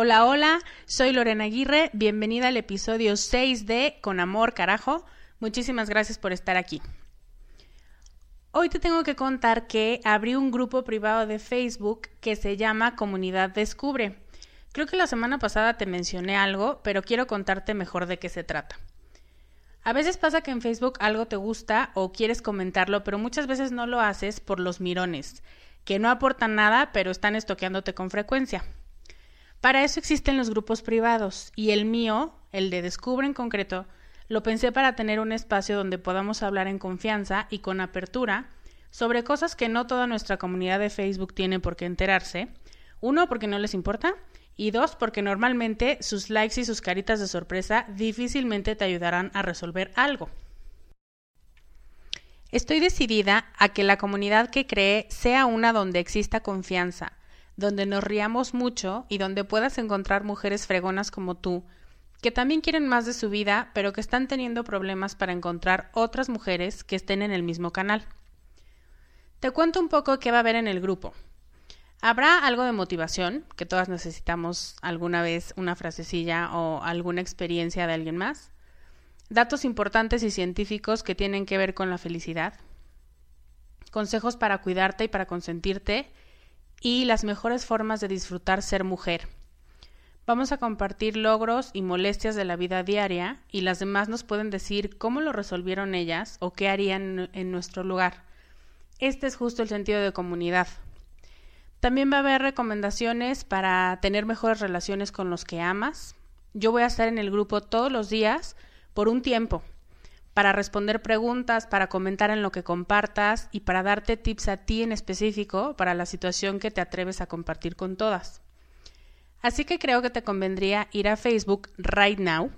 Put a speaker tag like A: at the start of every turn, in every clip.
A: Hola, hola, soy Lorena Aguirre, bienvenida al episodio 6 de Con Amor, carajo. Muchísimas gracias por estar aquí. Hoy te tengo que contar que abrí un grupo privado de Facebook que se llama Comunidad Descubre. Creo que la semana pasada te mencioné algo, pero quiero contarte mejor de qué se trata. A veces pasa que en Facebook algo te gusta o quieres comentarlo, pero muchas veces no lo haces por los mirones, que no aportan nada, pero están estoqueándote con frecuencia. Para eso existen los grupos privados y el mío, el de Descubre en concreto, lo pensé para tener un espacio donde podamos hablar en confianza y con apertura sobre cosas que no toda nuestra comunidad de Facebook tiene por qué enterarse. Uno, porque no les importa. Y dos, porque normalmente sus likes y sus caritas de sorpresa difícilmente te ayudarán a resolver algo. Estoy decidida a que la comunidad que cree sea una donde exista confianza, donde nos riamos mucho y donde puedas encontrar mujeres fregonas como tú, que también quieren más de su vida, pero que están teniendo problemas para encontrar otras mujeres que estén en el mismo canal. Te cuento un poco qué va a haber en el grupo. Habrá algo de motivación, que todas necesitamos alguna vez una frasecilla o alguna experiencia de alguien más. Datos importantes y científicos que tienen que ver con la felicidad. Consejos para cuidarte y para consentirte y las mejores formas de disfrutar ser mujer. Vamos a compartir logros y molestias de la vida diaria y las demás nos pueden decir cómo lo resolvieron ellas o qué harían en nuestro lugar. Este es justo el sentido de comunidad. También va a haber recomendaciones para tener mejores relaciones con los que amas. Yo voy a estar en el grupo todos los días por un tiempo para responder preguntas, para comentar en lo que compartas y para darte tips a ti en específico para la situación que te atreves a compartir con todas. Así que creo que te convendría ir a Facebook right now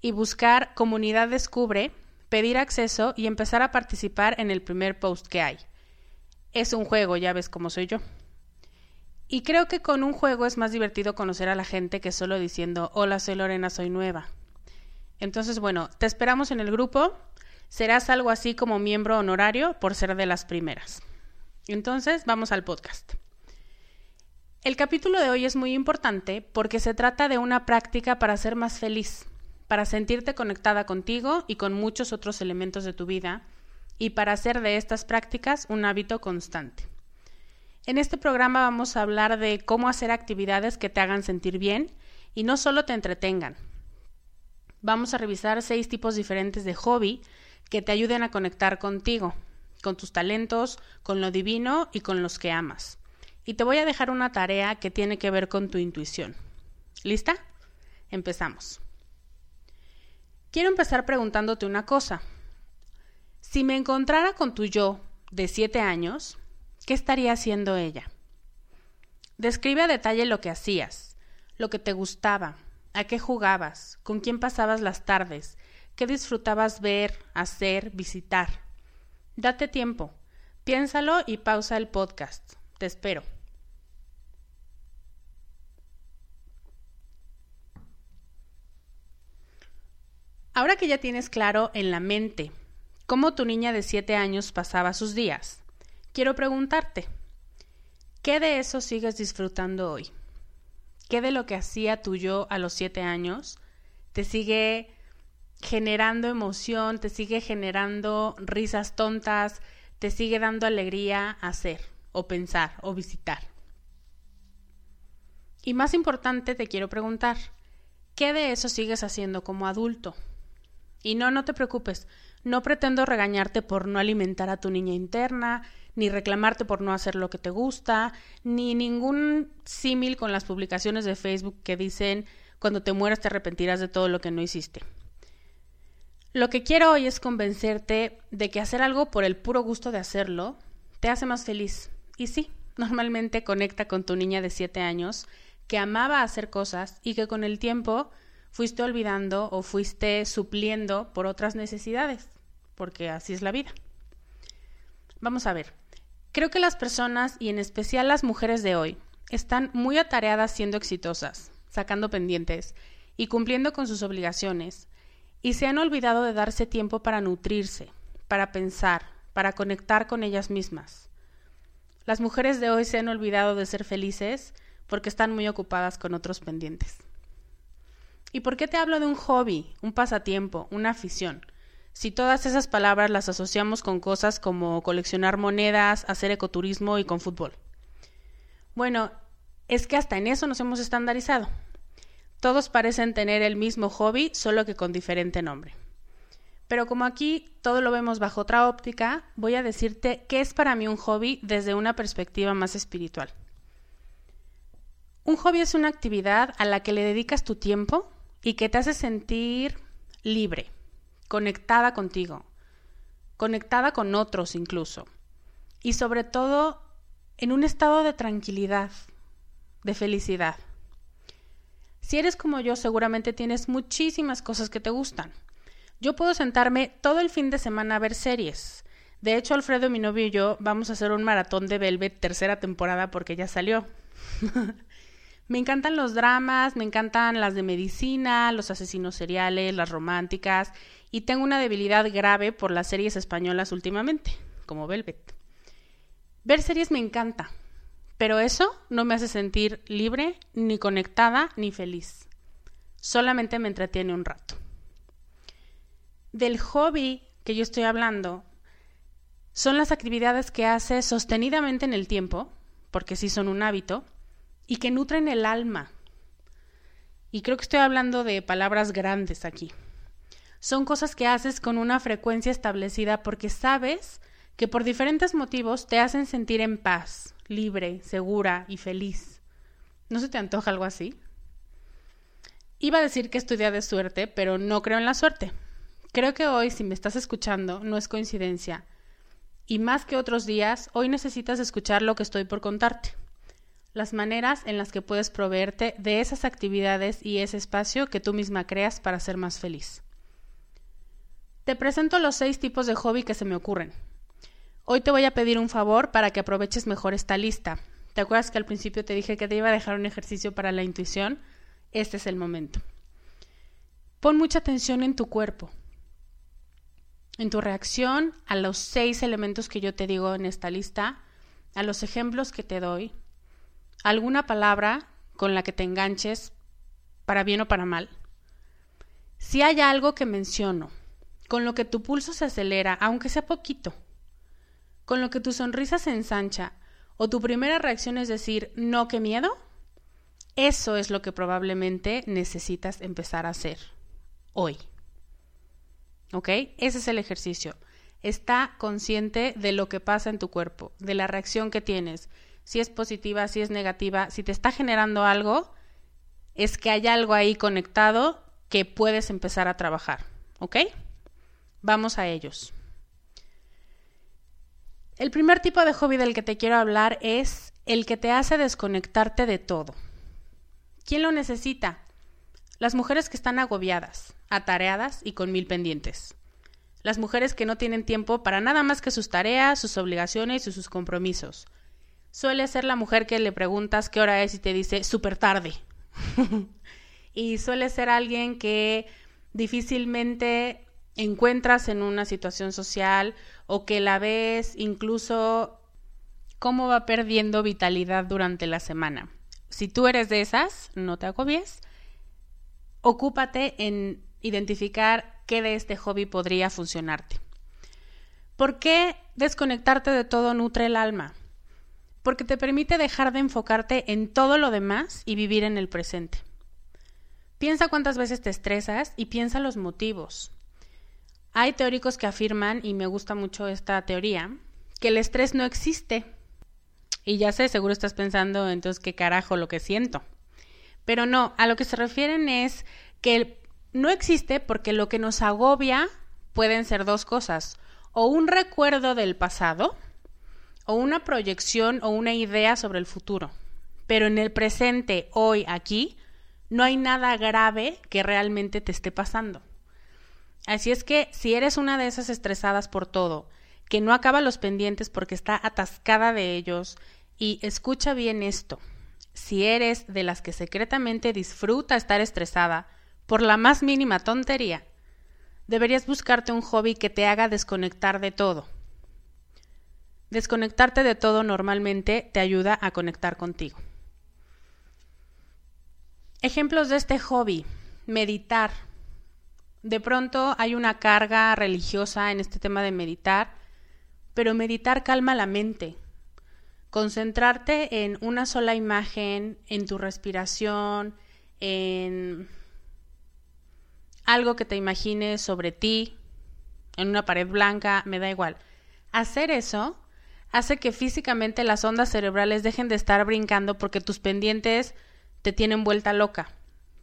A: y buscar Comunidad Descubre, pedir acceso y empezar a participar en el primer post que hay. Es un juego, ya ves cómo soy yo. Y creo que con un juego es más divertido conocer a la gente que solo diciendo hola soy Lorena, soy nueva. Entonces, bueno, te esperamos en el grupo. serás algo así como miembro honorario por ser de las primeras. Entonces, vamos al podcast. El capítulo de hoy es muy importante porque se trata de una práctica para ser más feliz, para sentirte conectada contigo y con muchos otros elementos de tu vida, y para hacer de estas prácticas un hábito constante. En este programa vamos a hablar de cómo hacer actividades que te hagan sentir bien y no solo te entretengan. Vamos a revisar seis tipos diferentes de hobby que te ayuden a conectar contigo, con tus talentos, con lo divino y con los que amas. Y te voy a dejar una tarea que tiene que ver con tu intuición. ¿Lista? Empezamos. Quiero empezar preguntándote una cosa. Si me encontrara con tu yo de siete años, ¿qué estaría haciendo ella? Describe a detalle lo que hacías, lo que te gustaba, a qué jugabas, con quién pasabas las tardes, qué disfrutabas ver, hacer, visitar. Date tiempo, piénsalo y pausa el podcast. Te espero. Ahora que ya tienes claro en la mente cómo tu niña de siete años pasaba sus días, quiero preguntarte, ¿qué de eso sigues disfrutando hoy? ¿Qué de lo que hacía tu yo a los siete años te sigue generando emoción, te sigue generando risas tontas, te sigue dando alegría hacer o pensar o visitar? Y más importante, te quiero preguntar, ¿qué de eso sigues haciendo como adulto? Y no, no te preocupes, no pretendo regañarte por no alimentar a tu niña interna, ni reclamarte por no hacer lo que te gusta, ni ningún símil con las publicaciones de Facebook que dicen cuando te mueras te arrepentirás de todo lo que no hiciste. Lo que quiero hoy es convencerte de que hacer algo por el puro gusto de hacerlo te hace más feliz. Y sí, normalmente conecta con tu niña de 7 años que amaba hacer cosas y que con el tiempo fuiste olvidando o fuiste supliendo por otras necesidades, porque así es la vida. Vamos a ver, creo que las personas, y en especial las mujeres de hoy, están muy atareadas siendo exitosas, sacando pendientes y cumpliendo con sus obligaciones, y se han olvidado de darse tiempo para nutrirse, para pensar, para conectar con ellas mismas. Las mujeres de hoy se han olvidado de ser felices porque están muy ocupadas con otros pendientes. ¿Y por qué te hablo de un hobby, un pasatiempo, una afición? Si todas esas palabras las asociamos con cosas como coleccionar monedas, hacer ecoturismo y con fútbol. Bueno, es que hasta en eso nos hemos estandarizado. Todos parecen tener el mismo hobby, solo que con diferente nombre. Pero como aquí todo lo vemos bajo otra óptica, voy a decirte qué es para mí un hobby desde una perspectiva más espiritual. Un hobby es una actividad a la que le dedicas tu tiempo, y que te hace sentir libre, conectada contigo, conectada con otros incluso, y sobre todo en un estado de tranquilidad, de felicidad. Si eres como yo, seguramente tienes muchísimas cosas que te gustan. Yo puedo sentarme todo el fin de semana a ver series. De hecho, Alfredo, mi novio y yo vamos a hacer un maratón de Velvet tercera temporada porque ya salió. Me encantan los dramas, me encantan las de medicina, los asesinos seriales, las románticas y tengo una debilidad grave por las series españolas últimamente, como Velvet. Ver series me encanta, pero eso no me hace sentir libre, ni conectada, ni feliz. Solamente me entretiene un rato. Del hobby que yo estoy hablando son las actividades que hace sostenidamente en el tiempo, porque sí son un hábito, y que nutren el alma. Y creo que estoy hablando de palabras grandes aquí. Son cosas que haces con una frecuencia establecida porque sabes que por diferentes motivos te hacen sentir en paz, libre, segura y feliz. ¿No se te antoja algo así? Iba a decir que estudia de suerte, pero no creo en la suerte. Creo que hoy, si me estás escuchando, no es coincidencia. Y más que otros días, hoy necesitas escuchar lo que estoy por contarte las maneras en las que puedes proveerte de esas actividades y ese espacio que tú misma creas para ser más feliz. Te presento los seis tipos de hobby que se me ocurren. Hoy te voy a pedir un favor para que aproveches mejor esta lista. ¿Te acuerdas que al principio te dije que te iba a dejar un ejercicio para la intuición? Este es el momento. Pon mucha atención en tu cuerpo. en tu reacción a los seis elementos que yo te digo en esta lista, a los ejemplos que te doy, alguna palabra con la que te enganches, para bien o para mal. Si hay algo que menciono, con lo que tu pulso se acelera, aunque sea poquito, con lo que tu sonrisa se ensancha, o tu primera reacción es decir, no, qué miedo, eso es lo que probablemente necesitas empezar a hacer hoy. ¿Ok? Ese es el ejercicio. Está consciente de lo que pasa en tu cuerpo, de la reacción que tienes, si es positiva, si es negativa, si te está generando algo, es que hay algo ahí conectado que puedes empezar a trabajar. ¿Ok? Vamos a ellos. El primer tipo de hobby del que te quiero hablar es el que te hace desconectarte de todo. ¿Quién lo necesita? Las mujeres que están agobiadas, atareadas y con mil pendientes. Las mujeres que no tienen tiempo para nada más que sus tareas, sus obligaciones y sus compromisos. Suele ser la mujer que le preguntas qué hora es y te dice súper tarde. y suele ser alguien que difícilmente encuentras en una situación social o que la ves incluso cómo va perdiendo vitalidad durante la semana. Si tú eres de esas, no te agobies. Ocúpate en identificar qué de este hobby podría funcionarte. ¿Por qué desconectarte de todo nutre el alma? Porque te permite dejar de enfocarte en todo lo demás y vivir en el presente. Piensa cuántas veces te estresas y piensa los motivos. Hay teóricos que afirman, y me gusta mucho esta teoría, que el estrés no existe, y ya sé, seguro estás pensando, entonces, ¿qué carajo lo que siento? Pero no, a lo que se refieren es que no existe porque lo que nos agobia pueden ser dos cosas, o un recuerdo del pasado, o una proyección o una idea sobre el futuro. Pero en el presente, hoy, aquí, no hay nada grave que realmente te esté pasando. Así es que si eres una de esas estresadas por todo, que no acaba los pendientes porque está atascada de ellos. Y escucha bien esto. Si eres de las que secretamente disfruta estar estresada por la más mínima tontería, deberías buscarte un hobby que te haga desconectar de todo. Desconectarte de todo normalmente te ayuda a conectar contigo. Ejemplos de este hobby. Meditar. De pronto hay una carga religiosa en este tema de meditar pero meditar calma la mente. Concentrarte en una sola imagen, en tu respiración, en algo que te imagines sobre ti, en una pared blanca, me da igual. Hacer eso hace que físicamente las ondas cerebrales dejen de estar brincando porque tus pendientes te tienen vuelta loca.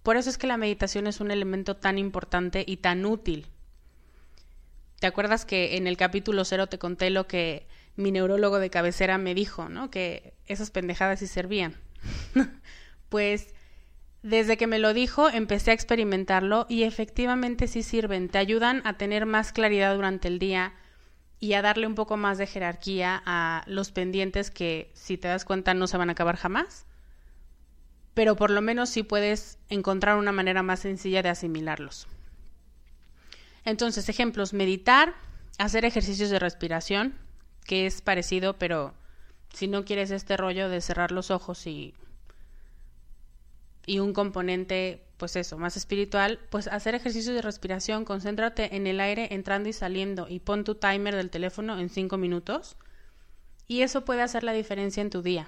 A: Por eso es que la meditación es un elemento tan importante y tan útil. ¿Te acuerdas que en el capítulo cero te conté lo que mi neurólogo de cabecera me dijo, ¿no? Que esas pendejadas sí servían. pues desde que me lo dijo empecé a experimentarlo y efectivamente sí sirven. Te ayudan a tener más claridad durante el día y a darle un poco más de jerarquía a los pendientes que, si te das cuenta, no se van a acabar jamás. Pero por lo menos sí puedes encontrar una manera más sencilla de asimilarlos. Entonces, ejemplos, meditar, hacer ejercicios de respiración, que es parecido, pero si no quieres este rollo de cerrar los ojos y, y un componente, pues eso, más espiritual, pues hacer ejercicios de respiración, concéntrate en el aire entrando y saliendo y pon tu timer del teléfono en cinco minutos y eso puede hacer la diferencia en tu día.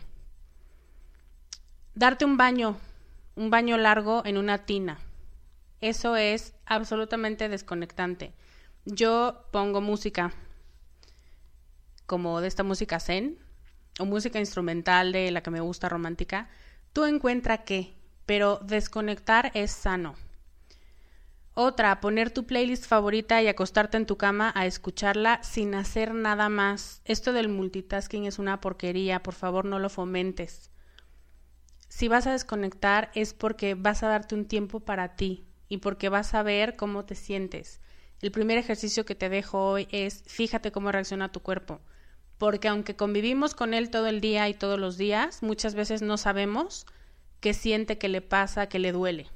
A: Darte un baño, un baño largo en una tina, eso es absolutamente desconectante. Yo pongo música como de esta música zen o música instrumental de la que me gusta romántica. Tú encuentra qué, pero desconectar es sano. Otra, poner tu playlist favorita y acostarte en tu cama a escucharla sin hacer nada más. Esto del multitasking es una porquería, por favor no lo fomentes. Si vas a desconectar es porque vas a darte un tiempo para ti, y porque vas a ver cómo te sientes. El primer ejercicio que te dejo hoy es fíjate cómo reacciona tu cuerpo, porque aunque convivimos con él todo el día y todos los días, muchas veces no sabemos qué siente, qué le pasa, qué le duele.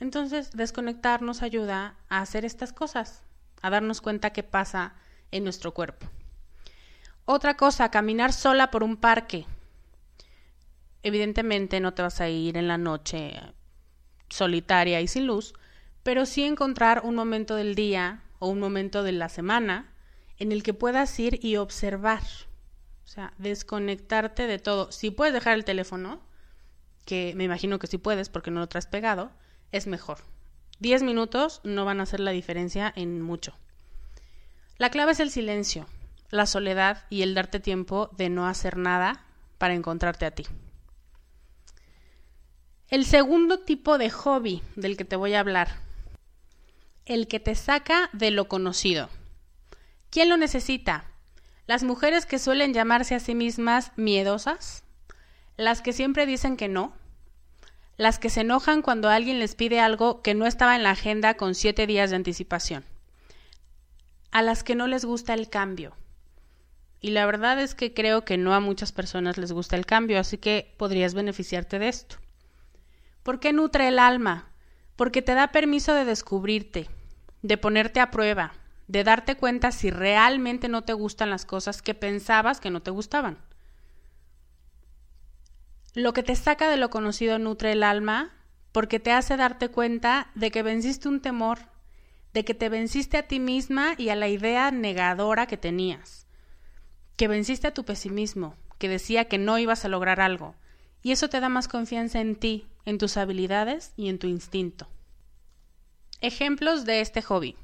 A: Entonces, desconectar nos ayuda a hacer estas cosas, a darnos cuenta qué pasa en nuestro cuerpo. Otra cosa, caminar sola por un parque. Evidentemente no te vas a ir en la noche solitaria y sin luz, pero sí encontrar un momento del día o un momento de la semana en el que puedas ir y observar. O sea, desconectarte de todo. Si puedes dejar el teléfono, que me imagino que sí puedes porque no lo traes pegado, es mejor. Diez minutos no van a hacer la diferencia en mucho. La clave es el silencio, la soledad y el darte tiempo de no hacer nada para encontrarte a ti. El segundo tipo de hobby del que te voy a hablar, el que te saca de lo conocido. ¿Quién lo necesita? Las mujeres que suelen llamarse a sí mismas miedosas, las que siempre dicen que no, las que se enojan cuando alguien les pide algo que no estaba en la agenda con siete días de anticipación, a las que no les gusta el cambio. Y la verdad es que creo que no a muchas personas les gusta el cambio, así que podrías beneficiarte de esto. ¿Por qué nutre el alma? Porque te da permiso de descubrirte, de ponerte a prueba, de darte cuenta si realmente no te gustan las cosas que pensabas que no te gustaban. Lo que te saca de lo conocido nutre el alma porque te hace darte cuenta de que venciste un temor, de que te venciste a ti misma y a la idea negadora que tenías, que venciste a tu pesimismo, que decía que no ibas a lograr algo, y eso te da más confianza en ti, en tus habilidades y en tu instinto. Ejemplos de este hobby.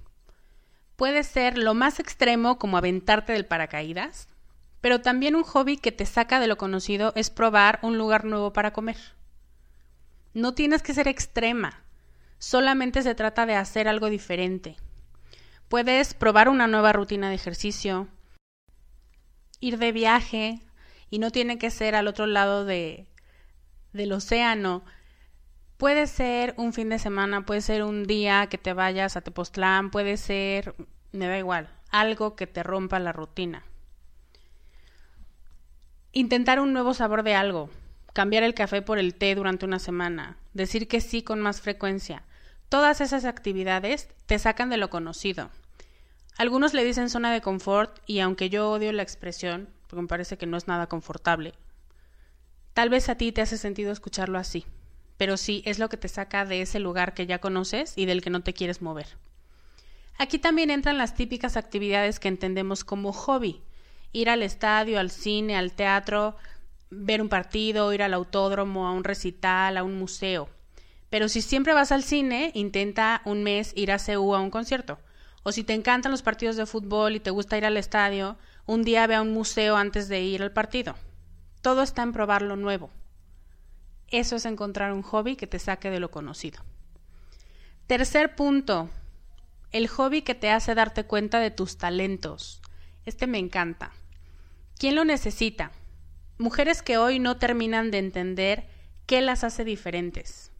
A: Puede ser lo más extremo como aventarte del paracaídas, pero también un hobby que te saca de lo conocido es probar un lugar nuevo para comer. No tienes que ser extrema, solamente se trata de hacer algo diferente. Puedes probar una nueva rutina de ejercicio, ir de viaje, y no tiene que ser al otro lado de, del océano. Puede ser un fin de semana, puede ser un día que te vayas a Tepoztlán, puede ser, me da igual, algo que te rompa la rutina. Intentar un nuevo sabor de algo, cambiar el café por el té durante una semana, decir que sí con más frecuencia. Todas esas actividades te sacan de lo conocido. Algunos le dicen zona de confort y aunque yo odio la expresión, porque me parece que no es nada confortable, tal vez a ti te hace sentido escucharlo así, pero sí es lo que te saca de ese lugar que ya conoces y del que no te quieres mover. Aquí también entran las típicas actividades que entendemos como hobby, ir al estadio, al cine, al teatro, ver un partido, ir al autódromo, a un recital, a un museo. Pero si siempre vas al cine, intenta un mes ir a CEU a un concierto. O si te encantan los partidos de fútbol y te gusta ir al estadio, un día ve a un museo antes de ir al partido. Todo está en probar lo nuevo. Eso es encontrar un hobby que te saque de lo conocido. Tercer punto, el hobby que te hace darte cuenta de tus talentos. Este me encanta. ¿Quién lo necesita? Mujeres que hoy no terminan de entender qué las hace diferentes,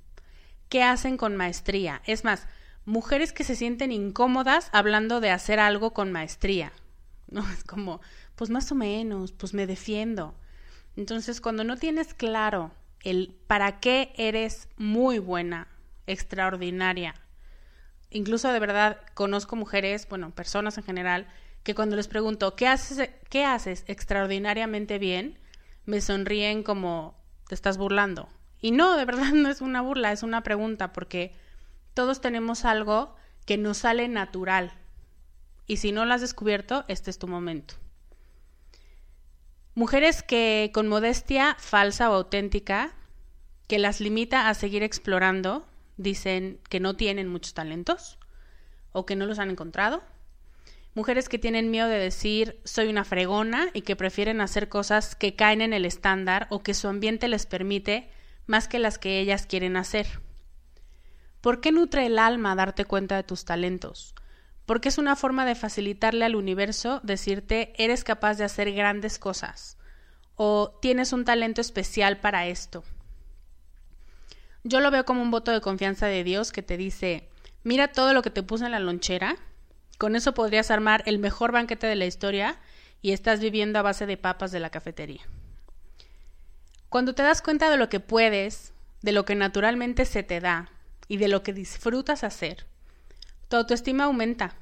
A: qué hacen con maestría. Es más, mujeres que se sienten incómodas hablando de hacer algo con maestría. No es como, pues más o menos, pues me defiendo. Entonces, cuando no tienes claro el para qué eres muy buena, extraordinaria, incluso de verdad conozco mujeres, bueno, personas en general, que cuando les pregunto, ¿qué haces, ¿qué haces extraordinariamente bien? Me sonríen como, te estás burlando. Y no, de verdad no es una burla, es una pregunta, porque todos tenemos algo que nos sale natural. Y si no lo has descubierto, este es tu momento. Mujeres que con modestia falsa o auténtica, que las limita a seguir explorando, dicen que no tienen muchos talentos o que no los han encontrado mujeres que tienen miedo de decir soy una fregona y que prefieren hacer cosas que caen en el estándar o que su ambiente les permite más que las que ellas quieren hacer. ¿Por qué nutre el alma darte cuenta de tus talentos? Porque es una forma de facilitarle al universo decirte eres capaz de hacer grandes cosas o tienes un talento especial para esto. Yo lo veo como un voto de confianza de Dios que te dice, mira todo lo que te puse en la lonchera con eso podrías armar el mejor banquete de la historia y estás viviendo a base de papas de la cafetería. Cuando te das cuenta de lo que puedes, de lo que naturalmente se te da y de lo que disfrutas hacer, tu autoestima aumenta,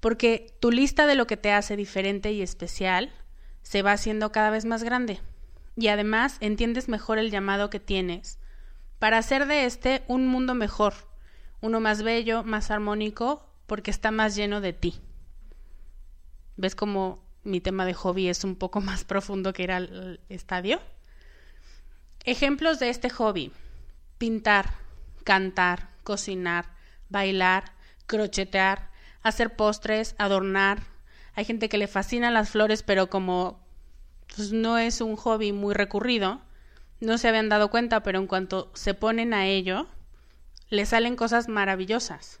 A: porque tu lista de lo que te hace diferente y especial se va haciendo cada vez más grande. Y además entiendes mejor el llamado que tienes para hacer de este un mundo mejor, uno más bello, más armónico, porque está más lleno de ti. ¿Ves cómo mi tema de hobby es un poco más profundo que ir al estadio? Ejemplos de este hobby. Pintar, cantar, cocinar, bailar, crochetear, hacer postres, adornar. Hay gente que le fascinan las flores, pero como pues, no es un hobby muy recurrido, no se habían dado cuenta, pero en cuanto se ponen a ello, le salen cosas maravillosas.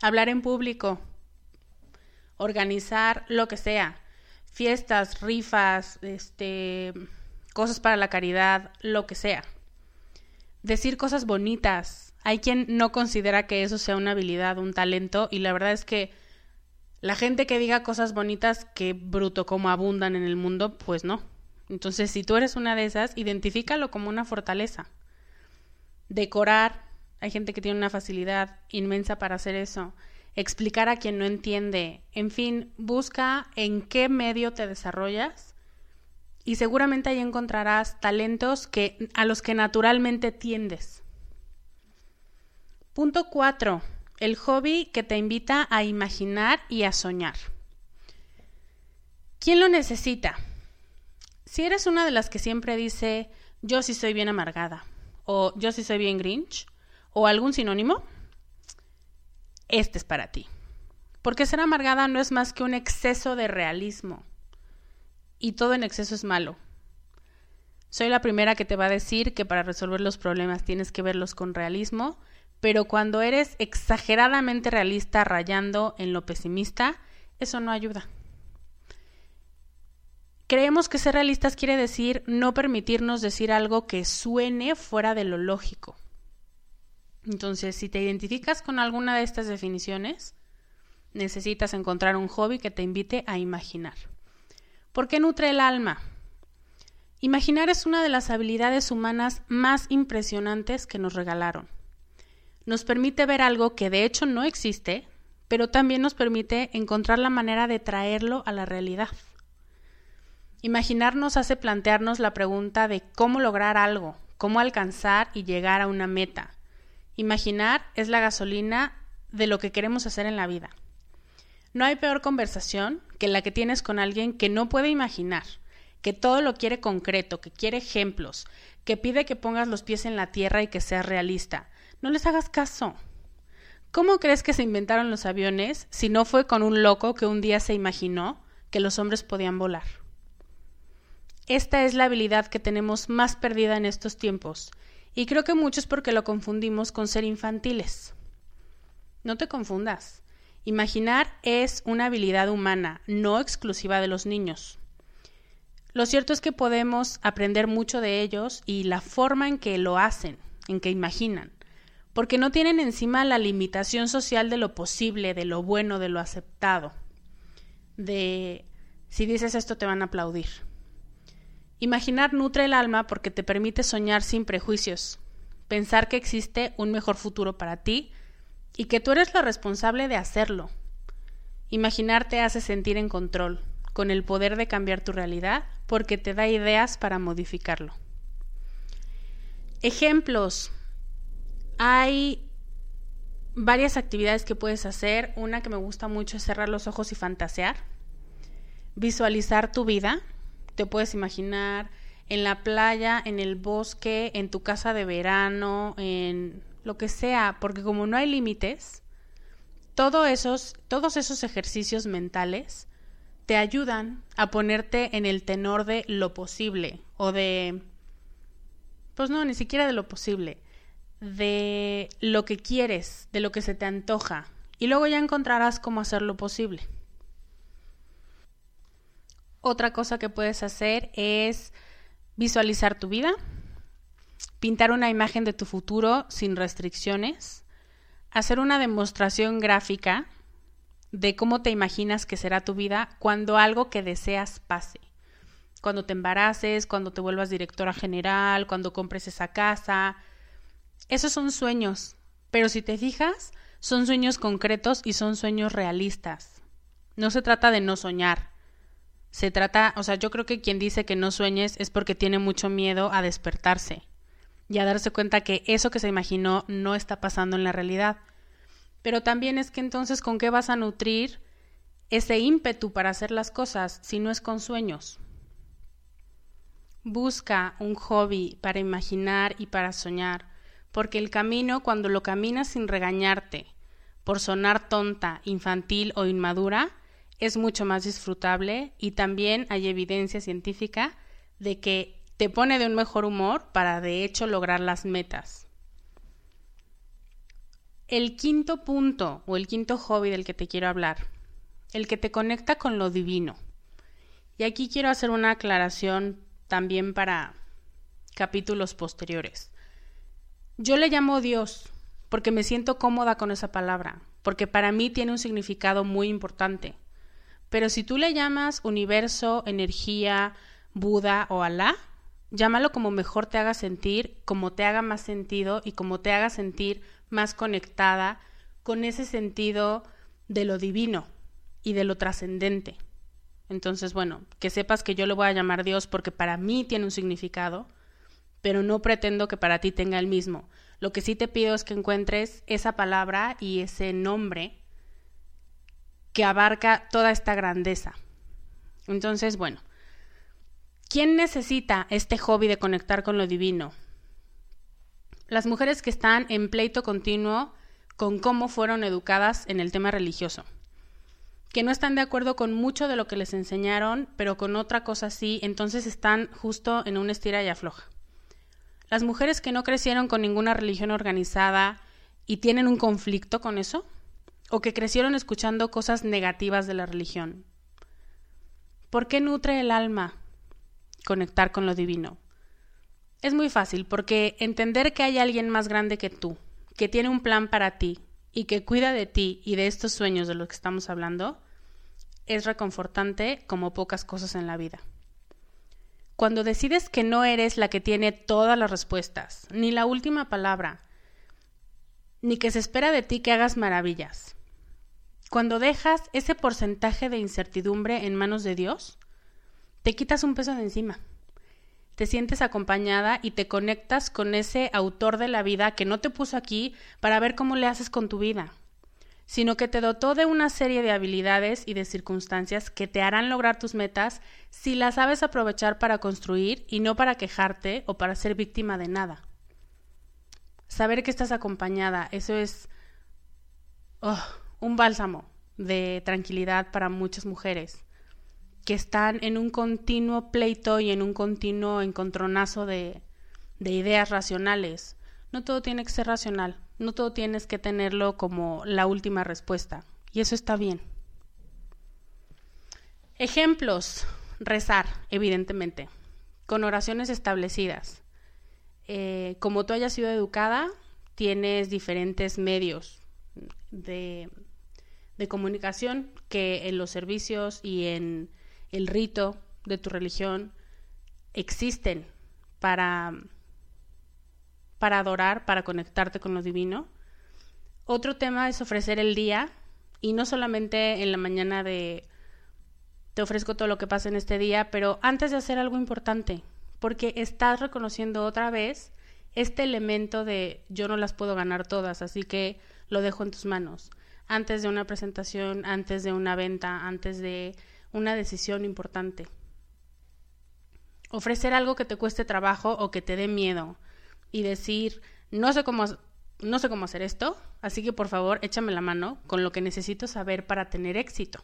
A: Hablar en público. Organizar lo que sea. Fiestas, rifas, este, cosas para la caridad, lo que sea. Decir cosas bonitas. Hay quien no considera que eso sea una habilidad, un talento, y la verdad es que la gente que diga cosas bonitas, que bruto como abundan en el mundo, pues no. Entonces, si tú eres una de esas, identifícalo como una fortaleza. Decorar, hay gente que tiene una facilidad inmensa para hacer eso. Explicar a quien no entiende. En fin, busca en qué medio te desarrollas y seguramente ahí encontrarás talentos que, a los que naturalmente tiendes. Punto 4 el hobby que te invita a imaginar y a soñar. ¿Quién lo necesita? Si eres una de las que siempre dice yo sí soy bien amargada o yo sí soy bien grinch o algún sinónimo, este es para ti. Porque ser amargada no es más que un exceso de realismo. Y todo en exceso es malo. Soy la primera que te va a decir que para resolver los problemas tienes que verlos con realismo pero cuando eres exageradamente realista rayando en lo pesimista, eso no ayuda. Creemos que ser realistas quiere decir no permitirnos decir algo que suene fuera de lo lógico. Entonces, si te identificas con alguna de estas definiciones, necesitas encontrar un hobby que te invite a imaginar. ¿Por qué nutre el alma? Imaginar es una de las habilidades humanas más impresionantes que nos regalaron nos permite ver algo que de hecho no existe, pero también nos permite encontrar la manera de traerlo a la realidad. Imaginar nos hace plantearnos la pregunta de cómo lograr algo, cómo alcanzar y llegar a una meta. Imaginar es la gasolina de lo que queremos hacer en la vida. No hay peor conversación que la que tienes con alguien que no puede imaginar, que todo lo quiere concreto, que quiere ejemplos, que pide que pongas los pies en la tierra y que seas realista, no les hagas caso. ¿Cómo crees que se inventaron los aviones si no fue con un loco que un día se imaginó que los hombres podían volar? Esta es la habilidad que tenemos más perdida en estos tiempos, y creo que mucho es porque lo confundimos con ser infantiles. No te confundas. Imaginar es una habilidad humana, no exclusiva de los niños. Lo cierto es que podemos aprender mucho de ellos y la forma en que lo hacen, en que imaginan porque no tienen encima la limitación social de lo posible, de lo bueno, de lo aceptado, de si dices esto te van a aplaudir. Imaginar nutre el alma porque te permite soñar sin prejuicios, pensar que existe un mejor futuro para ti y que tú eres la responsable de hacerlo. Imaginar te hace sentir en control, con el poder de cambiar tu realidad, porque te da ideas para modificarlo. Ejemplos hay varias actividades que puedes hacer. Una que me gusta mucho es cerrar los ojos y fantasear. Visualizar tu vida. Te puedes imaginar en la playa, en el bosque, en tu casa de verano, en lo que sea, porque como no hay límites, esos, todos esos ejercicios mentales te ayudan a ponerte en el tenor de lo posible o de Pues no, ni siquiera de lo posible, de lo que quieres, de lo que se te antoja, y luego ya encontrarás cómo hacerlo posible. Otra cosa que puedes hacer es visualizar tu vida, pintar una imagen de tu futuro sin restricciones, hacer una demostración gráfica de cómo te imaginas que será tu vida cuando algo que deseas pase. Cuando te embaraces, cuando te vuelvas directora general, cuando compres esa casa. Esos son sueños, pero si te fijas, son sueños concretos y son sueños realistas. No se trata de no soñar. Se trata, o sea, yo creo que quien dice que no sueñes es porque tiene mucho miedo a despertarse y a darse cuenta que eso que se imaginó no está pasando en la realidad. Pero también es que entonces con qué vas a nutrir ese ímpetu para hacer las cosas si no es con sueños. Busca un hobby para imaginar y para soñar, porque el camino cuando lo caminas sin regañarte, por sonar tonta, infantil o inmadura, es mucho más disfrutable y también hay evidencia científica de que te pone de un mejor humor para de hecho lograr las metas. El quinto punto o el quinto hobby del que te quiero hablar, el que te conecta con lo divino. Y aquí quiero hacer una aclaración también para capítulos posteriores. Yo le llamo Dios porque me siento cómoda con esa palabra, porque para mí tiene un significado muy importante. Pero si tú le llamas universo, energía, Buda o Alá, llámalo como mejor te haga sentir, como te haga más sentido y como te haga sentir más conectada con ese sentido de lo divino y de lo trascendente. Entonces, bueno, que sepas que yo lo voy a llamar Dios porque para mí tiene un significado, pero no pretendo que para ti tenga el mismo. Lo que sí te pido es que encuentres esa palabra y ese nombre que abarca toda esta grandeza. Entonces, bueno, ¿quién necesita este hobby de conectar con lo divino? las mujeres que están en pleito continuo con cómo fueron educadas en el tema religioso, que no están de acuerdo con mucho de lo que les enseñaron, pero con otra cosa sí, entonces están justo en una estira y afloja. Las mujeres que no crecieron con ninguna religión organizada y tienen un conflicto con eso, o que crecieron escuchando cosas negativas de la religión. ¿Por qué nutre el alma conectar con lo divino? Es muy fácil porque entender que hay alguien más grande que tú, que tiene un plan para ti y que cuida de ti y de estos sueños de los que estamos hablando, es reconfortante como pocas cosas en la vida. Cuando decides que no eres la que tiene todas las respuestas, ni la última palabra, ni que se espera de ti que hagas maravillas, cuando dejas ese porcentaje de incertidumbre en manos de Dios, te quitas un peso de encima te sientes acompañada y te conectas con ese autor de la vida que no te puso aquí para ver cómo le haces con tu vida, sino que te dotó de una serie de habilidades y de circunstancias que te harán lograr tus metas si las sabes aprovechar para construir y no para quejarte o para ser víctima de nada. Saber que estás acompañada, eso es oh, un bálsamo de tranquilidad para muchas mujeres que están en un continuo pleito y en un continuo encontronazo de, de ideas racionales. No todo tiene que ser racional, no todo tienes que tenerlo como la última respuesta, y eso está bien. Ejemplos, rezar, evidentemente, con oraciones establecidas. Eh, como tú hayas sido educada, tienes diferentes medios de, de comunicación que en los servicios y en el rito de tu religión existen para, para adorar, para conectarte con lo divino. Otro tema es ofrecer el día y no solamente en la mañana de te ofrezco todo lo que pasa en este día, pero antes de hacer algo importante, porque estás reconociendo otra vez este elemento de yo no las puedo ganar todas, así que lo dejo en tus manos. Antes de una presentación, antes de una venta, antes de una decisión importante. Ofrecer algo que te cueste trabajo o que te dé miedo y decir, no sé cómo, no sé cómo hacer esto, así que por favor échame la mano con lo que necesito saber para tener éxito.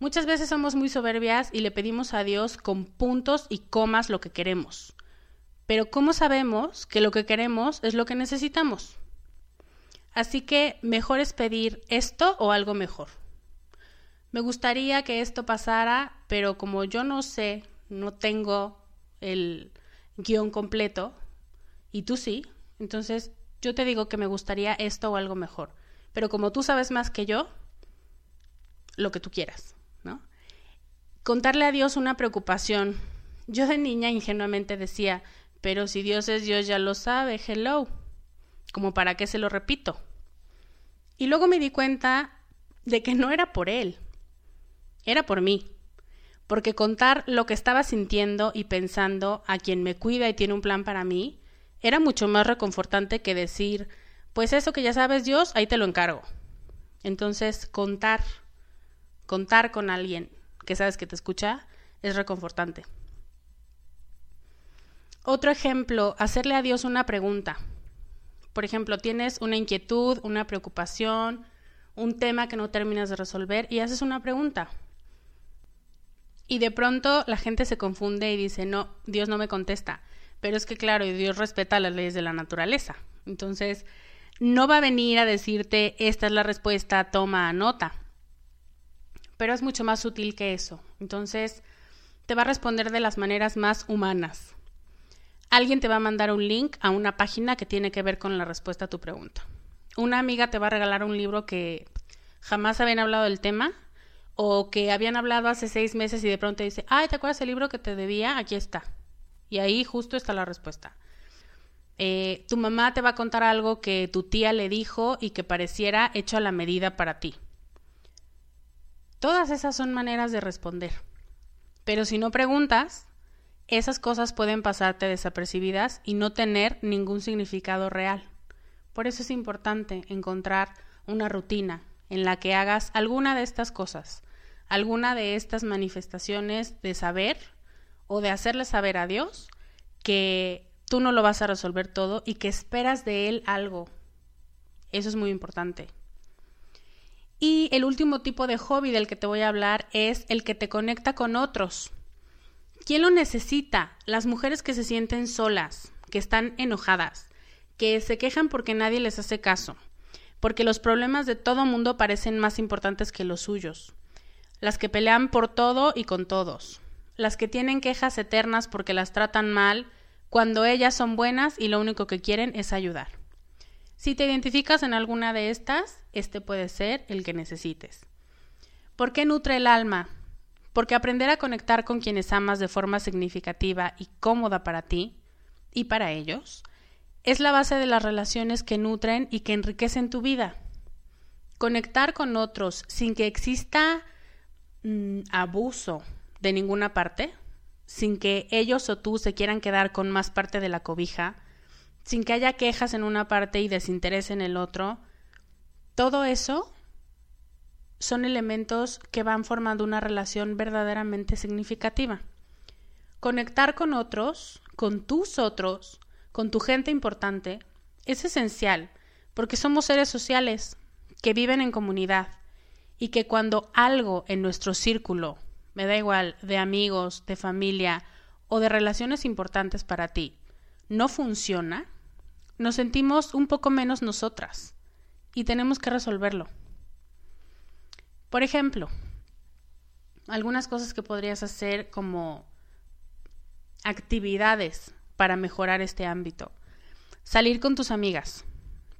A: Muchas veces somos muy soberbias y le pedimos a Dios con puntos y comas lo que queremos. Pero ¿cómo sabemos que lo que queremos es lo que necesitamos? Así que mejor es pedir esto o algo mejor. Me gustaría que esto pasara, pero como yo no sé, no tengo el guion completo, y tú sí, entonces yo te digo que me gustaría esto o algo mejor. Pero como tú sabes más que yo, lo que tú quieras, ¿no? Contarle a Dios una preocupación. Yo de niña ingenuamente decía, pero si Dios es Dios ya lo sabe, hello. Como para qué se lo repito. Y luego me di cuenta de que no era por Él, era por mí. Porque contar lo que estaba sintiendo y pensando a quien me cuida y tiene un plan para mí era mucho más reconfortante que decir, pues eso que ya sabes Dios, ahí te lo encargo. Entonces, contar, contar con alguien que sabes que te escucha es reconfortante. Otro ejemplo, hacerle a Dios una pregunta. Por ejemplo, tienes una inquietud, una preocupación, un tema que no terminas de resolver y haces una pregunta. Y de pronto la gente se confunde y dice, no, Dios no me contesta. Pero es que claro, Dios respeta las leyes de la naturaleza. Entonces, no va a venir a decirte, esta es la respuesta, toma nota. Pero es mucho más sutil que eso. Entonces, te va a responder de las maneras más humanas. Alguien te va a mandar un link a una página que tiene que ver con la respuesta a tu pregunta. Una amiga te va a regalar un libro que jamás habían hablado del tema o que habían hablado hace seis meses y de pronto dice, ay, ¿te acuerdas el libro que te debía? Aquí está. Y ahí justo está la respuesta. Eh, tu mamá te va a contar algo que tu tía le dijo y que pareciera hecho a la medida para ti. Todas esas son maneras de responder. Pero si no preguntas, esas cosas pueden pasarte desapercibidas y no tener ningún significado real. Por eso es importante encontrar una rutina en la que hagas alguna de estas cosas, alguna de estas manifestaciones de saber o de hacerle saber a Dios que tú no lo vas a resolver todo y que esperas de Él algo. Eso es muy importante. Y el último tipo de hobby del que te voy a hablar es el que te conecta con otros. ¿Quién lo necesita? Las mujeres que se sienten solas, que están enojadas, que se quejan porque nadie les hace caso, porque los problemas de todo mundo parecen más importantes que los suyos, las que pelean por todo y con todos, las que tienen quejas eternas porque las tratan mal, cuando ellas son buenas y lo único que quieren es ayudar. Si te identificas en alguna de estas, este puede ser el que necesites. ¿Por qué nutre el alma? Porque aprender a conectar con quienes amas de forma significativa y cómoda para ti y para ellos es la base de las relaciones que nutren y que enriquecen tu vida. Conectar con otros sin que exista mm, abuso de ninguna parte, sin que ellos o tú se quieran quedar con más parte de la cobija, sin que haya quejas en una parte y desinterés en el otro, todo eso son elementos que van formando una relación verdaderamente significativa. Conectar con otros, con tus otros, con tu gente importante, es esencial, porque somos seres sociales que viven en comunidad y que cuando algo en nuestro círculo, me da igual, de amigos, de familia o de relaciones importantes para ti, no funciona, nos sentimos un poco menos nosotras y tenemos que resolverlo. Por ejemplo, algunas cosas que podrías hacer como actividades para mejorar este ámbito. Salir con tus amigas,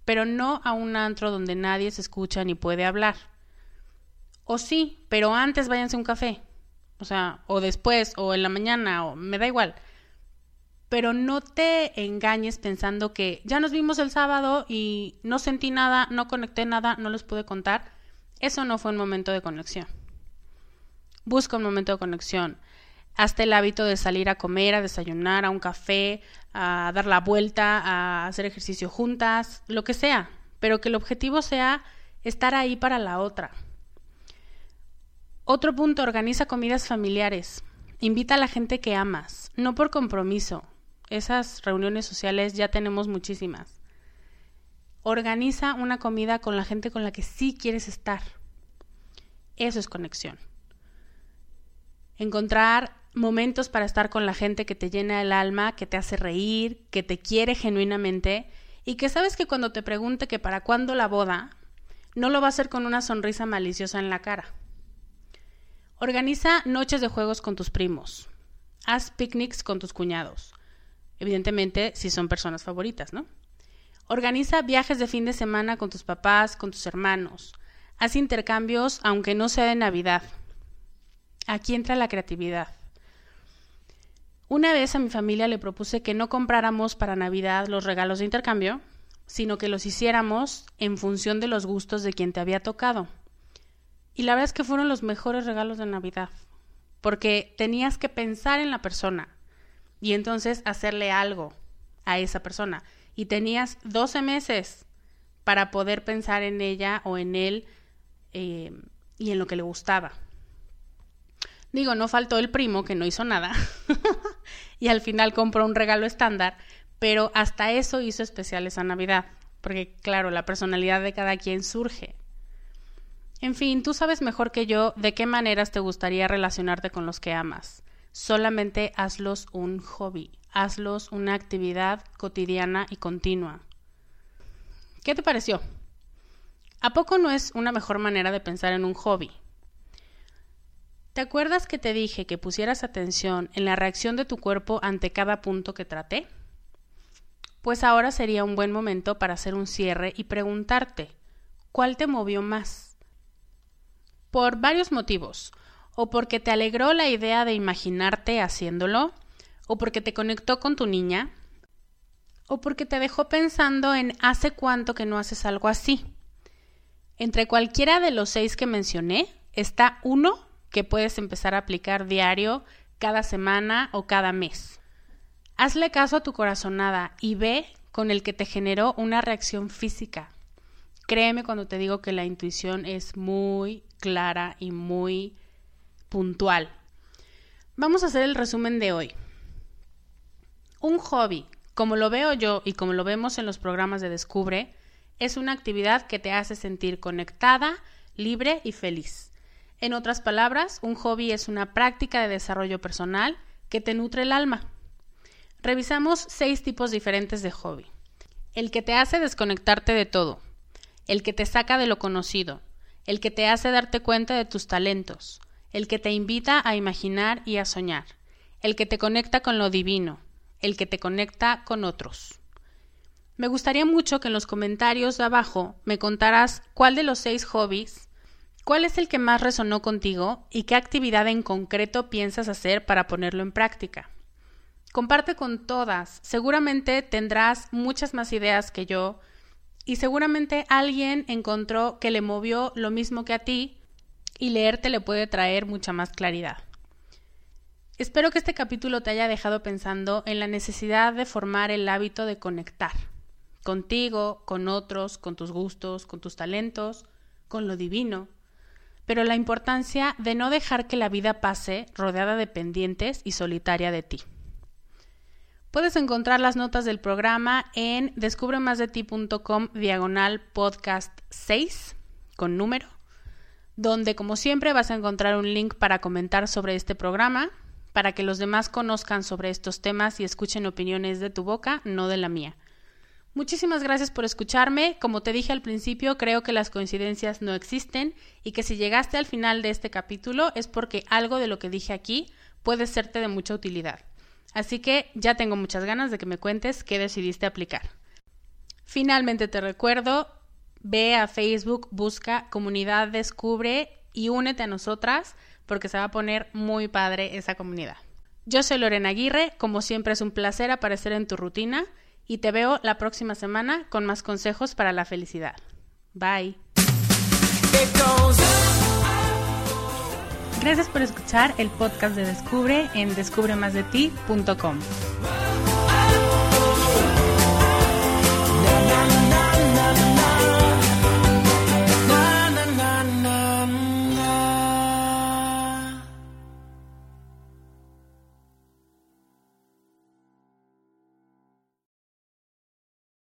A: pero no a un antro donde nadie se escucha ni puede hablar. O sí, pero antes váyanse a un café. O sea, o después, o en la mañana, o me da igual. Pero no te engañes pensando que ya nos vimos el sábado y no sentí nada, no conecté nada, no les pude contar eso no fue un momento de conexión. Busca un momento de conexión. Hazte el hábito de salir a comer, a desayunar, a un café, a dar la vuelta, a hacer ejercicio juntas, lo que sea, pero que el objetivo sea estar ahí para la otra. Otro punto, organiza comidas familiares. Invita a la gente que amas, no por compromiso. Esas reuniones sociales ya tenemos muchísimas. Organiza una comida con la gente con la que sí quieres estar. Eso es conexión. Encontrar momentos para estar con la gente que te llena el alma, que te hace reír, que te quiere genuinamente y que sabes que cuando te pregunte que para cuándo la boda, no lo va a hacer con una sonrisa maliciosa en la cara. Organiza noches de juegos con tus primos. Haz picnics con tus cuñados. Evidentemente, si son personas favoritas, ¿no? Organiza viajes de fin de semana con tus papás, con tus hermanos. Haz intercambios aunque no sea de Navidad. Aquí entra la creatividad. Una vez a mi familia le propuse que no compráramos para Navidad los regalos de intercambio, sino que los hiciéramos en función de los gustos de quien te había tocado. Y la verdad es que fueron los mejores regalos de Navidad, porque tenías que pensar en la persona y entonces hacerle algo a esa persona. Y tenías 12 meses para poder pensar en ella o en él eh, y en lo que le gustaba. Digo, no faltó el primo que no hizo nada y al final compró un regalo estándar, pero hasta eso hizo especial esa Navidad, porque claro, la personalidad de cada quien surge. En fin, tú sabes mejor que yo de qué maneras te gustaría relacionarte con los que amas. Solamente hazlos un hobby, hazlos una actividad cotidiana y continua. ¿Qué te pareció? ¿A poco no es una mejor manera de pensar en un hobby? ¿Te acuerdas que te dije que pusieras atención en la reacción de tu cuerpo ante cada punto que traté? Pues ahora sería un buen momento para hacer un cierre y preguntarte, ¿cuál te movió más? Por varios motivos, o porque te alegró la idea de imaginarte haciéndolo, o porque te conectó con tu niña, o porque te dejó pensando en hace cuánto que no haces algo así. Entre cualquiera de los seis que mencioné está uno que puedes empezar a aplicar diario, cada semana o cada mes. Hazle caso a tu corazonada y ve con el que te generó una reacción física. Créeme cuando te digo que la intuición es muy clara y muy puntual. Vamos a hacer el resumen de hoy. Un hobby, como lo veo yo y como lo vemos en los programas de Descubre, es una actividad que te hace sentir conectada, libre y feliz. En otras palabras, un hobby es una práctica de desarrollo personal que te nutre el alma. Revisamos seis tipos diferentes de hobby. El que te hace desconectarte de todo, el que te saca de lo conocido, el que te hace darte cuenta de tus talentos, el que te invita a imaginar y a soñar, el que te conecta con lo divino, el que te conecta con otros. Me gustaría mucho que en los comentarios de abajo me contaras cuál de los seis hobbies ¿Cuál es el que más resonó contigo y qué actividad en concreto piensas hacer para ponerlo en práctica? Comparte con todas. Seguramente tendrás muchas más ideas que yo y seguramente alguien encontró que le movió lo mismo que a ti y leerte le puede traer mucha más claridad. Espero que este capítulo te haya dejado pensando en la necesidad de formar el hábito de conectar contigo, con otros, con tus gustos, con tus talentos, con lo divino pero la importancia de no dejar que la vida pase rodeada de pendientes y solitaria de ti. Puedes encontrar las notas del programa en descubremasdeti.com diagonal podcast 6 con número, donde como siempre vas a encontrar un link para comentar sobre este programa, para que los demás conozcan sobre estos temas y escuchen opiniones de tu boca, no de la mía. Muchísimas gracias por escucharme. Como te dije al principio, creo que las coincidencias no existen y que si llegaste al final de este capítulo es porque algo de lo que dije aquí puede serte de mucha utilidad. Así que ya tengo muchas ganas de que me cuentes qué decidiste aplicar. Finalmente te recuerdo, ve a Facebook, busca Comunidad Descubre y únete a nosotras porque se va a poner muy padre esa comunidad. Yo soy Lorena Aguirre, como siempre es un placer aparecer en tu rutina y te veo la próxima semana con más consejos para la felicidad. Bye. Gracias por escuchar el podcast de Descubre en descubremasdeti.com.